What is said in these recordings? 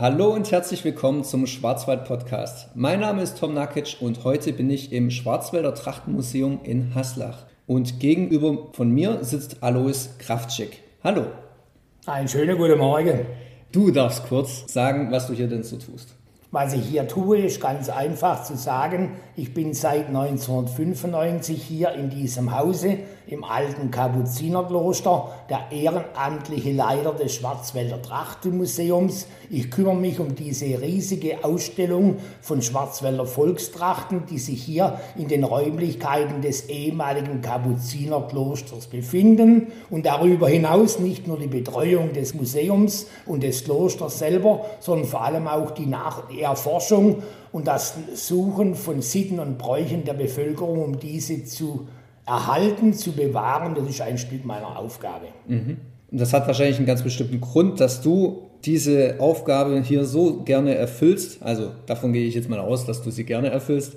Hallo und herzlich willkommen zum Schwarzwald Podcast. Mein Name ist Tom Nakic und heute bin ich im Schwarzwälder Trachtenmuseum in Haslach. Und gegenüber von mir sitzt Alois Kraftschick. Hallo. Einen schönen guten Morgen. Du darfst kurz sagen, was du hier denn so tust. Was ich hier tue, ist ganz einfach zu sagen. Ich bin seit 1995 hier in diesem Hause im alten Kapuzinerkloster, der ehrenamtliche Leiter des Schwarzwälder Trachtenmuseums. Ich kümmere mich um diese riesige Ausstellung von Schwarzwälder Volkstrachten, die sich hier in den Räumlichkeiten des ehemaligen Kapuzinerklosters befinden. Und darüber hinaus nicht nur die Betreuung des Museums und des Klosters selber, sondern vor allem auch die Nach Erforschung und das Suchen von Sitten und Bräuchen der Bevölkerung, um diese zu erhalten, zu bewahren, das ist ein Stück meiner Aufgabe. Mhm. Und das hat wahrscheinlich einen ganz bestimmten Grund, dass du diese Aufgabe hier so gerne erfüllst. Also davon gehe ich jetzt mal aus, dass du sie gerne erfüllst.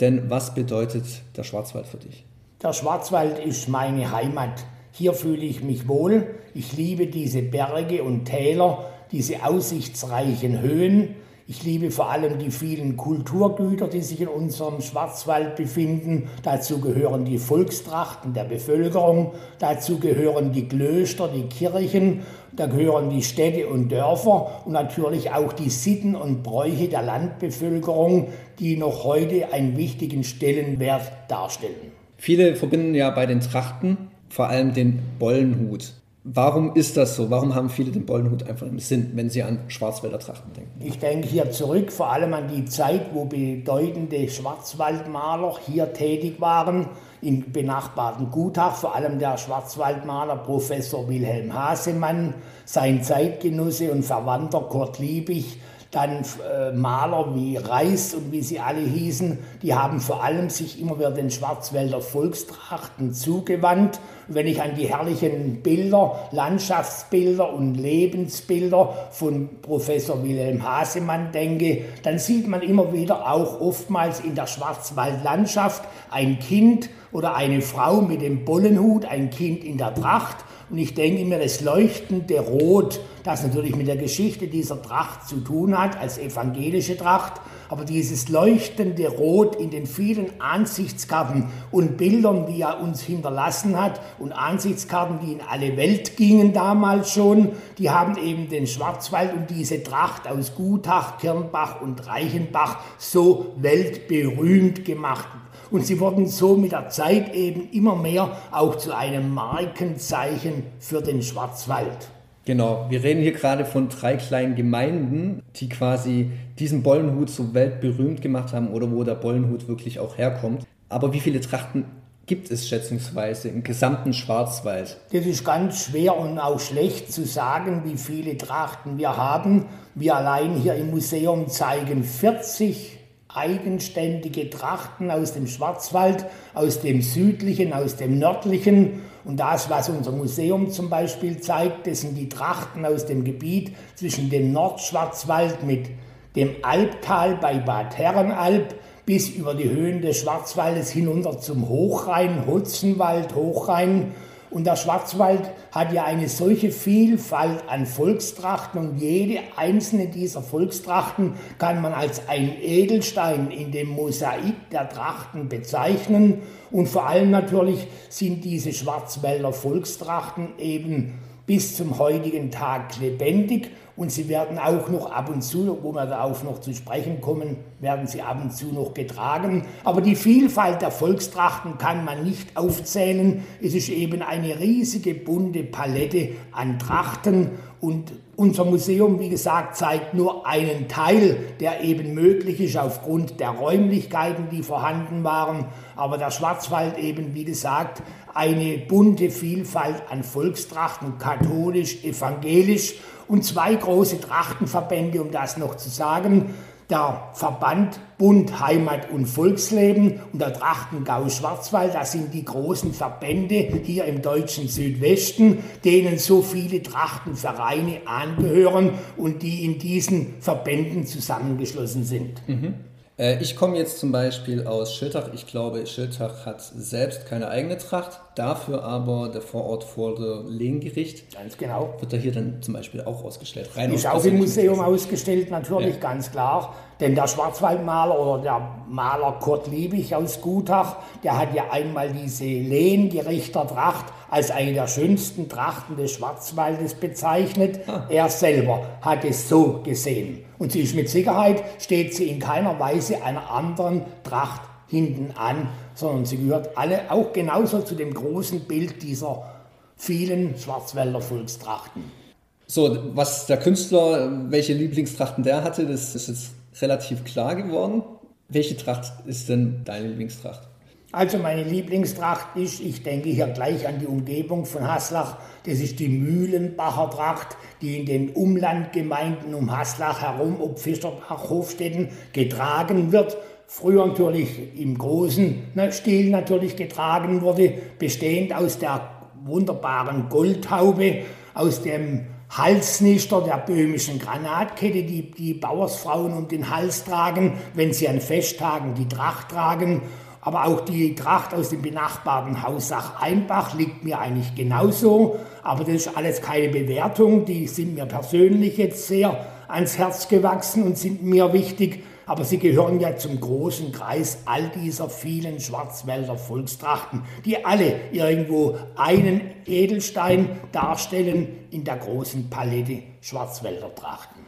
Denn was bedeutet der Schwarzwald für dich? Der Schwarzwald ist meine Heimat. Hier fühle ich mich wohl. Ich liebe diese Berge und Täler, diese aussichtsreichen Höhen. Ich liebe vor allem die vielen Kulturgüter, die sich in unserem Schwarzwald befinden. Dazu gehören die Volkstrachten der Bevölkerung, dazu gehören die Klöster, die Kirchen, da gehören die Städte und Dörfer und natürlich auch die Sitten und Bräuche der Landbevölkerung, die noch heute einen wichtigen Stellenwert darstellen. Viele verbinden ja bei den Trachten vor allem den Bollenhut. Warum ist das so? Warum haben viele den Bollenhut einfach im Sinn, wenn sie an Schwarzwälder Trachten denken? Ich denke hier zurück, vor allem an die Zeit, wo bedeutende Schwarzwaldmaler hier tätig waren, im benachbarten Gutach, vor allem der Schwarzwaldmaler Professor Wilhelm Hasemann, sein Zeitgenosse und Verwandter Kurt Liebig, dann äh, Maler wie Reis und wie sie alle hießen, die haben vor allem sich immer wieder den Schwarzwälder Volkstrachten zugewandt. Wenn ich an die herrlichen Bilder, Landschaftsbilder und Lebensbilder von Professor Wilhelm Hasemann denke, dann sieht man immer wieder auch oftmals in der Schwarzwaldlandschaft ein Kind oder eine Frau mit dem Bollenhut, ein Kind in der Tracht und ich denke mir, das leuchtende Rot, das natürlich mit der Geschichte dieser Tracht zu tun hat, als evangelische Tracht, aber dieses leuchtende Rot in den vielen Ansichtskarten und Bildern, die er uns hinterlassen hat und Ansichtskarten, die in alle Welt gingen damals schon, die haben eben den Schwarzwald und diese Tracht aus Gutach, Kirnbach und Reichenbach so weltberühmt gemacht. Und sie wurden so mit der Zeit eben immer mehr auch zu einem Markenzeichen für den Schwarzwald. Genau, wir reden hier gerade von drei kleinen Gemeinden, die quasi diesen Bollenhut so weltberühmt gemacht haben oder wo der Bollenhut wirklich auch herkommt. Aber wie viele Trachten gibt es schätzungsweise im gesamten Schwarzwald? Das ist ganz schwer und auch schlecht zu sagen, wie viele Trachten wir haben. Wir allein hier im Museum zeigen 40 eigenständige Trachten aus dem Schwarzwald, aus dem südlichen, aus dem nördlichen. Und das, was unser Museum zum Beispiel zeigt, das sind die Trachten aus dem Gebiet zwischen dem Nordschwarzwald mit dem Albtal bei Bad Herrenalb bis über die Höhen des Schwarzwaldes hinunter zum Hochrhein, Hutzenwald, Hochrhein und der Schwarzwald hat ja eine solche Vielfalt an Volkstrachten und jede einzelne dieser Volkstrachten kann man als ein Edelstein in dem Mosaik der Trachten bezeichnen. Und vor allem natürlich sind diese Schwarzwälder Volkstrachten eben bis zum heutigen Tag lebendig und sie werden auch noch ab und zu, wo wir darauf noch zu sprechen kommen, werden sie ab und zu noch getragen. Aber die Vielfalt der Volkstrachten kann man nicht aufzählen. Es ist eben eine riesige bunte Palette an Trachten und unser Museum, wie gesagt, zeigt nur einen Teil, der eben möglich ist aufgrund der Räumlichkeiten, die vorhanden waren. Aber der Schwarzwald eben, wie gesagt, eine bunte Vielfalt an Volkstrachten, katholisch, evangelisch und zwei große Trachtenverbände, um das noch zu sagen. Der Verband Bund Heimat und Volksleben und der Trachtengau Schwarzwald, das sind die großen Verbände hier im deutschen Südwesten, denen so viele Trachtenvereine angehören und die in diesen Verbänden zusammengeschlossen sind. Mhm. Äh, ich komme jetzt zum Beispiel aus Schiltach. Ich glaube, Schiltach hat selbst keine eigene Tracht, dafür aber der Vorort vor der Lehngericht. Ganz genau. Wird da hier dann zum Beispiel auch ausgestellt? Rein ist auch im Museum ausgestellt, natürlich, ja. ganz klar. Denn der Schwarzwaldmaler oder der Maler Kurt Liebig aus Gutach, der hat ja einmal diese Lehngerichtertracht als eine der schönsten Trachten des Schwarzwaldes bezeichnet. Ah. Er selber hat es so gesehen. Und sie ist mit Sicherheit, steht sie in keiner Weise einer anderen Tracht hinten an, sondern sie gehört alle auch genauso zu dem großen Bild dieser vielen Schwarzwälder Volkstrachten. So, was der Künstler, welche Lieblingstrachten der hatte, das ist jetzt relativ klar geworden. Welche Tracht ist denn deine Lieblingstracht? Also meine Lieblingstracht ist, ich denke hier gleich an die Umgebung von Haslach, das ist die Mühlenbacher Tracht, die in den Umlandgemeinden um Haslach herum, ob Fischerbach, Hofstetten, getragen wird. Früher natürlich im großen Stil natürlich getragen wurde, bestehend aus der wunderbaren Goldhaube, aus dem Halsnister der böhmischen Granatkette, die die Bauersfrauen um den Hals tragen, wenn sie an Festtagen die Tracht tragen aber auch die Tracht aus dem benachbarten Haus Sach-Einbach liegt mir eigentlich genauso. Aber das ist alles keine Bewertung. Die sind mir persönlich jetzt sehr ans Herz gewachsen und sind mir wichtig. Aber sie gehören ja zum großen Kreis all dieser vielen Schwarzwälder Volkstrachten, die alle irgendwo einen Edelstein darstellen in der großen Palette Schwarzwälder Trachten.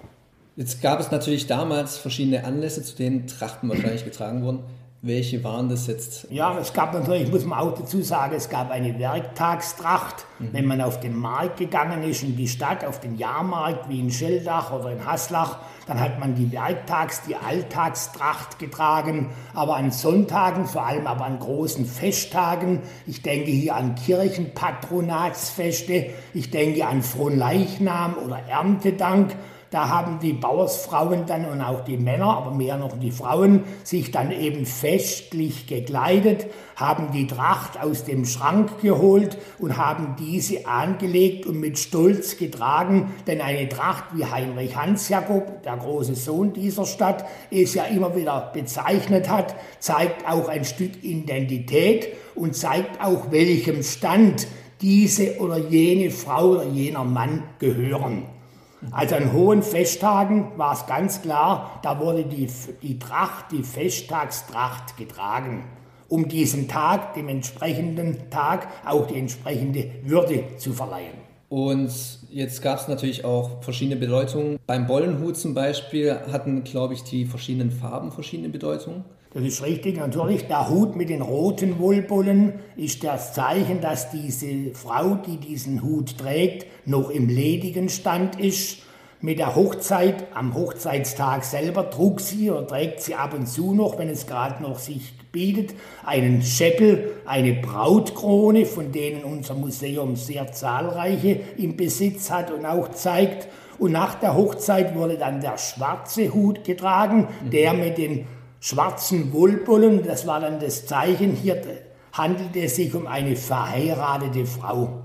Jetzt gab es natürlich damals verschiedene Anlässe, zu denen Trachten wahrscheinlich getragen wurden. Welche waren das jetzt? Ja, es gab natürlich, muss man auch dazu sagen, es gab eine Werktagstracht. Mhm. Wenn man auf den Markt gegangen ist, in die Stadt, auf den Jahrmarkt wie in Schildach oder in Haslach, dann hat man die Werktags-, die Alltagstracht getragen. Aber an Sonntagen, vor allem aber an großen Festtagen, ich denke hier an Kirchenpatronatsfeste, ich denke an Fronleichnam oder Erntedank, da haben die Bauersfrauen dann und auch die Männer, aber mehr noch die Frauen, sich dann eben festlich gekleidet, haben die Tracht aus dem Schrank geholt und haben diese angelegt und mit Stolz getragen, denn eine Tracht wie Heinrich Hans-Jakob, der große Sohn dieser Stadt, es ja immer wieder bezeichnet hat, zeigt auch ein Stück Identität und zeigt auch, welchem Stand diese oder jene Frau oder jener Mann gehören. Also an hohen Festtagen war es ganz klar, da wurde die, die Tracht, die Festtagstracht getragen, um diesem Tag, dem entsprechenden Tag, auch die entsprechende Würde zu verleihen. Und jetzt gab es natürlich auch verschiedene Bedeutungen. Beim Bollenhut zum Beispiel hatten, glaube ich, die verschiedenen Farben verschiedene Bedeutungen. Das ist richtig, natürlich. Der Hut mit den roten Wollbollen ist das Zeichen, dass diese Frau, die diesen Hut trägt, noch im ledigen Stand ist. Mit der Hochzeit, am Hochzeitstag selber trug sie oder trägt sie ab und zu noch, wenn es gerade noch sich bietet, einen Scheppel, eine Brautkrone, von denen unser Museum sehr zahlreiche im Besitz hat und auch zeigt. Und nach der Hochzeit wurde dann der schwarze Hut getragen, der mit den schwarzen Wollbullen, das war dann das Zeichen, hier handelte es sich um eine verheiratete Frau.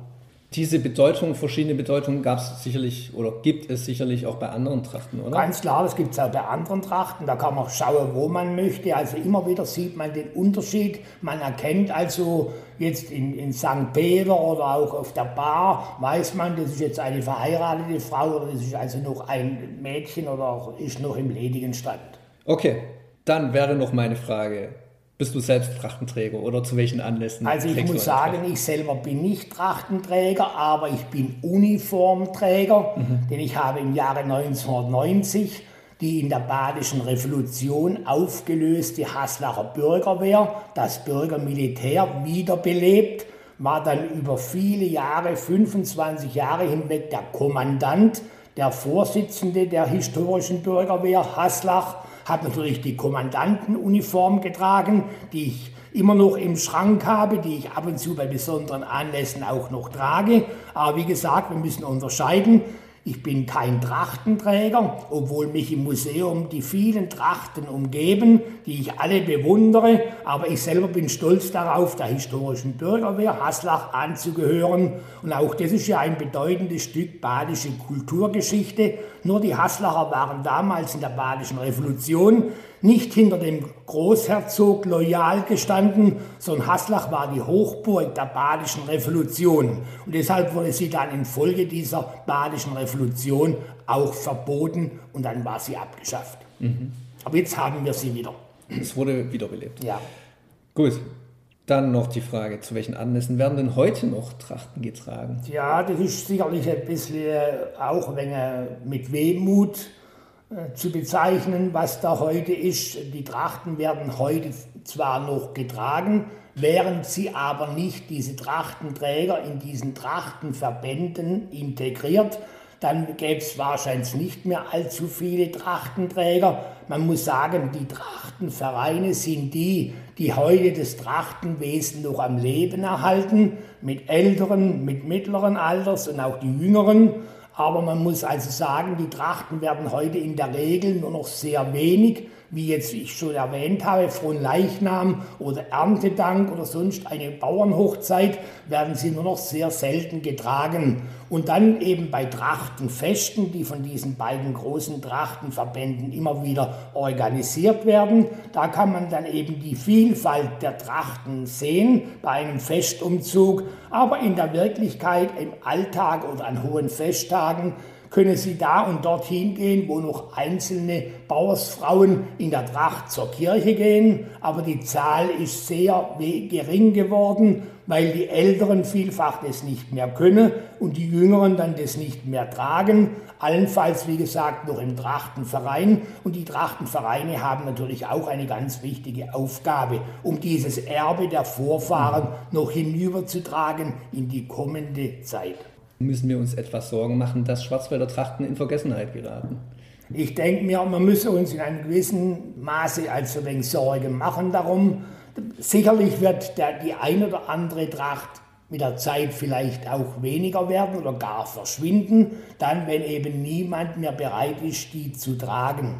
Diese Bedeutung, verschiedene Bedeutungen gab es sicherlich oder gibt es sicherlich auch bei anderen Trachten, oder? Ganz klar, das gibt es auch bei anderen Trachten. Da kann man schauen, wo man möchte. Also immer wieder sieht man den Unterschied. Man erkennt also jetzt in, in St. Peter oder auch auf der Bar, weiß man, das ist jetzt eine verheiratete Frau oder das ist also noch ein Mädchen oder ist noch im ledigen Stand. Okay, dann wäre noch meine Frage, bist du selbst Trachtenträger oder zu welchen Anlässen? Also ich muss sagen, ich selber bin nicht Trachtenträger, aber ich bin Uniformträger, mhm. denn ich habe im Jahre 1990 die in der Badischen Revolution aufgelöste Haslacher Bürgerwehr, das Bürgermilitär, wiederbelebt, war dann über viele Jahre, 25 Jahre hinweg der Kommandant, der Vorsitzende der historischen Bürgerwehr Haslach habe natürlich die Kommandantenuniform getragen, die ich immer noch im Schrank habe, die ich ab und zu bei besonderen Anlässen auch noch trage. Aber wie gesagt, wir müssen unterscheiden. Ich bin kein Trachtenträger, obwohl mich im Museum die vielen Trachten umgeben, die ich alle bewundere. Aber ich selber bin stolz darauf, der historischen Bürgerwehr Haslach anzugehören. Und auch das ist ja ein bedeutendes Stück badische Kulturgeschichte. Nur die Haslacher waren damals in der badischen Revolution nicht hinter dem Großherzog loyal gestanden, sondern Haslach war die Hochburg der badischen Revolution. Und deshalb wurde sie dann infolge dieser badischen Revolution auch verboten und dann war sie abgeschafft. Mhm. Aber jetzt haben wir sie wieder. Es wurde wiederbelebt. Ja. Gut. Dann noch die Frage, zu welchen Anlässen werden denn heute noch Trachten getragen? Ja, das ist sicherlich ein bisschen auch wenig mit Wehmut zu bezeichnen, was da heute ist. Die Trachten werden heute zwar noch getragen, während sie aber nicht diese Trachtenträger in diesen Trachtenverbänden integriert, dann gäbe es wahrscheinlich nicht mehr allzu viele Trachtenträger. Man muss sagen, die Trachtenvereine sind die, die heute das Trachtenwesen noch am Leben erhalten, mit älteren, mit mittleren Alters und auch die jüngeren. Aber man muss also sagen, die Trachten werden heute in der Regel nur noch sehr wenig wie jetzt ich schon erwähnt habe, von Leichnam oder Erntedank oder sonst eine Bauernhochzeit, werden sie nur noch sehr selten getragen. Und dann eben bei Trachtenfesten, die von diesen beiden großen Trachtenverbänden immer wieder organisiert werden, da kann man dann eben die Vielfalt der Trachten sehen bei einem Festumzug. Aber in der Wirklichkeit, im Alltag oder an hohen Festtagen, können Sie da und dorthin gehen, wo noch einzelne Bauersfrauen in der Tracht zur Kirche gehen. Aber die Zahl ist sehr gering geworden, weil die Älteren vielfach das nicht mehr können und die Jüngeren dann das nicht mehr tragen. Allenfalls, wie gesagt, noch im Trachtenverein. Und die Trachtenvereine haben natürlich auch eine ganz wichtige Aufgabe, um dieses Erbe der Vorfahren noch hinüberzutragen in die kommende Zeit müssen wir uns etwas Sorgen machen, dass Schwarzwälder Trachten in Vergessenheit geraten? Ich denke mir, man müsse uns in einem gewissen Maße als ein wenig Sorgen machen darum. Sicherlich wird der, die ein oder andere Tracht mit der Zeit vielleicht auch weniger werden oder gar verschwinden, dann wenn eben niemand mehr bereit ist, die zu tragen.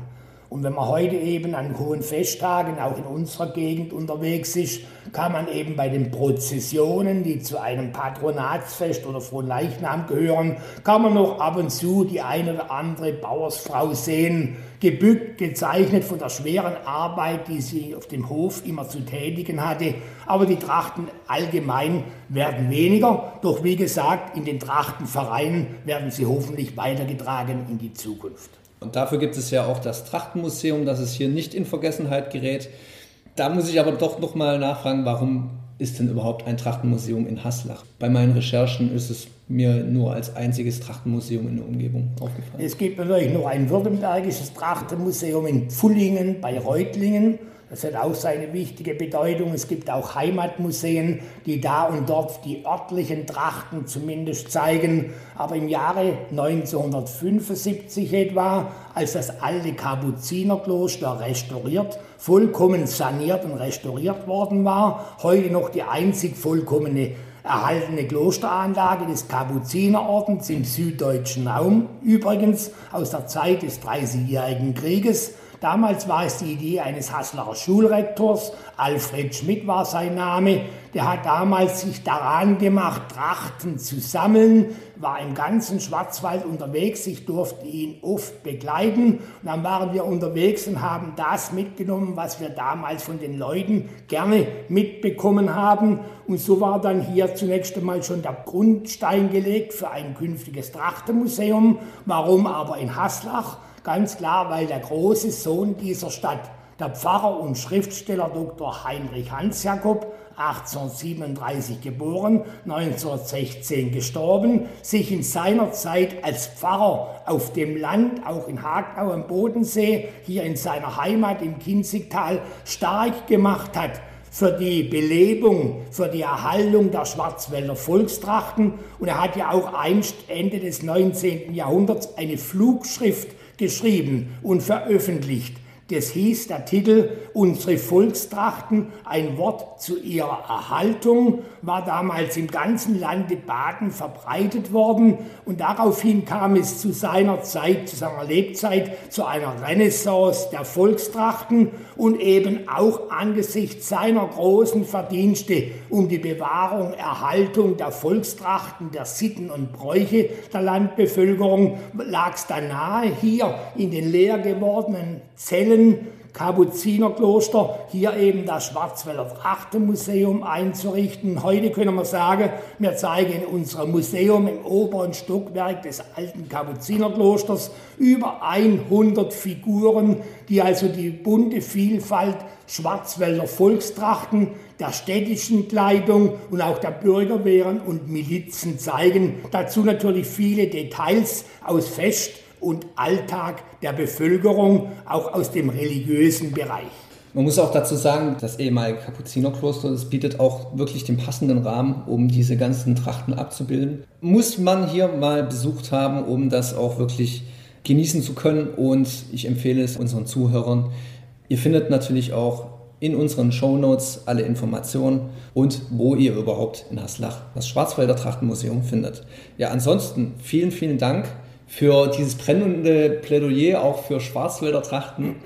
Und wenn man heute eben an hohen Festtagen auch in unserer Gegend unterwegs ist, kann man eben bei den Prozessionen, die zu einem Patronatsfest oder Fronleichnam gehören, kann man noch ab und zu die eine oder andere Bauersfrau sehen, gebückt, gezeichnet von der schweren Arbeit, die sie auf dem Hof immer zu tätigen hatte. Aber die Trachten allgemein werden weniger. Doch wie gesagt, in den Trachtenvereinen werden sie hoffentlich weitergetragen in die Zukunft. Und dafür gibt es ja auch das Trachtenmuseum, dass es hier nicht in Vergessenheit gerät. Da muss ich aber doch nochmal nachfragen, warum ist denn überhaupt ein Trachtenmuseum in Haslach? Bei meinen Recherchen ist es mir nur als einziges Trachtenmuseum in der Umgebung aufgefallen. Es gibt natürlich noch ein württembergisches Trachtenmuseum in Pfullingen bei Reutlingen das hat auch seine wichtige Bedeutung. Es gibt auch Heimatmuseen, die da und dort die örtlichen Trachten zumindest zeigen. Aber im Jahre 1975 etwa, als das alte Kapuzinerkloster restauriert, vollkommen saniert und restauriert worden war, heute noch die einzig vollkommene erhaltene Klosteranlage des Kapuzinerordens im süddeutschen Raum, übrigens aus der Zeit des Dreißigjährigen Krieges, Damals war es die Idee eines Hasslacher Schulrektors, Alfred Schmidt war sein Name, der hat damals sich daran gemacht, Trachten zu sammeln, war im ganzen Schwarzwald unterwegs, ich durfte ihn oft begleiten. Und dann waren wir unterwegs und haben das mitgenommen, was wir damals von den Leuten gerne mitbekommen haben. Und so war dann hier zunächst einmal schon der Grundstein gelegt für ein künftiges Trachtenmuseum. Warum aber in Haslach? Ganz klar, weil der große Sohn dieser Stadt, der Pfarrer und Schriftsteller Dr. Heinrich Hans-Jakob, 1837 geboren, 1916 gestorben, sich in seiner Zeit als Pfarrer auf dem Land, auch in Hagau am Bodensee, hier in seiner Heimat im Kinzigtal, stark gemacht hat für die Belebung, für die Erhaltung der Schwarzwälder Volkstrachten. Und er hat ja auch einst Ende des 19. Jahrhunderts eine Flugschrift geschrieben und veröffentlicht. Das hieß der Titel Unsere Volkstrachten, ein Wort zu ihrer Erhaltung, war damals im ganzen Lande Baden verbreitet worden. Und daraufhin kam es zu seiner Zeit, zu seiner Lebzeit, zu einer Renaissance der Volkstrachten und eben auch angesichts seiner großen Verdienste um die Bewahrung, Erhaltung der Volkstrachten, der Sitten und Bräuche der Landbevölkerung lag es da nahe, hier in den leer gewordenen Zellen Kapuzinerkloster hier eben das Schwarzwälder Trachtenmuseum einzurichten. Heute können wir sagen, wir zeigen in unserem Museum im oberen Stockwerk des alten Kapuzinerklosters über 100 Figuren, die also die bunte Vielfalt Schwarzwälder Volkstrachten, der städtischen Kleidung und auch der Bürgerwehren und Milizen zeigen. Dazu natürlich viele Details aus Fest und Alltag der Bevölkerung, auch aus dem religiösen Bereich. Man muss auch dazu sagen, das ehemalige Kapuzinerkloster, das bietet auch wirklich den passenden Rahmen, um diese ganzen Trachten abzubilden. Muss man hier mal besucht haben, um das auch wirklich genießen zu können. Und ich empfehle es unseren Zuhörern. Ihr findet natürlich auch in unseren Show Notes alle Informationen und wo ihr überhaupt in Haslach das Schwarzwälder Trachtenmuseum findet. Ja, ansonsten vielen, vielen Dank für dieses brennende Plädoyer auch für Schwarzwälder Trachten.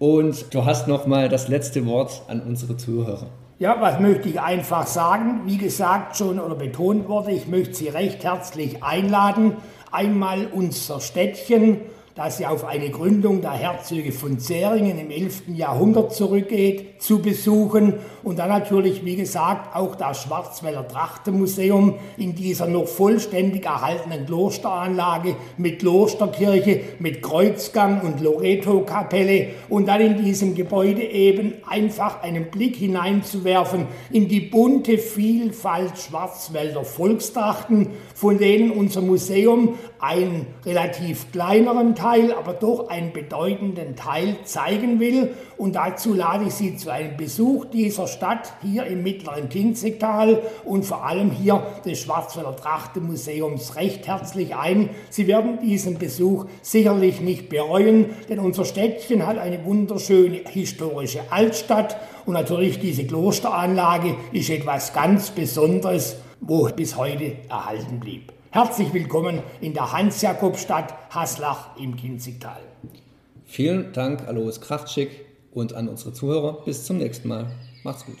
Und du hast noch mal das letzte Wort an unsere Zuhörer. Ja, was möchte ich einfach sagen? Wie gesagt schon oder betont wurde, ich möchte Sie recht herzlich einladen, einmal unser Städtchen das ja auf eine Gründung der Herzöge von Zähringen im 11. Jahrhundert zurückgeht, zu besuchen und dann natürlich, wie gesagt, auch das Schwarzwälder Trachtenmuseum in dieser noch vollständig erhaltenen Klosteranlage mit Klosterkirche, mit Kreuzgang und Loreto-Kapelle und dann in diesem Gebäude eben einfach einen Blick hineinzuwerfen in die bunte Vielfalt Schwarzwälder Volkstrachten, von denen unser Museum einen relativ kleineren Teil, aber doch einen bedeutenden Teil zeigen will. Und dazu lade ich Sie zu einem Besuch dieser Stadt hier im mittleren Kinzigtal und vor allem hier des Schwarzwälder Trachtenmuseums recht herzlich ein. Sie werden diesen Besuch sicherlich nicht bereuen, denn unser Städtchen hat eine wunderschöne historische Altstadt und natürlich diese Klosteranlage ist etwas ganz Besonderes, wo bis heute erhalten blieb. Herzlich willkommen in der Hans-Jakob-Stadt Haslach im Kinzigtal. Vielen Dank, Alois Kraftschick und an unsere Zuhörer. Bis zum nächsten Mal. Macht's gut.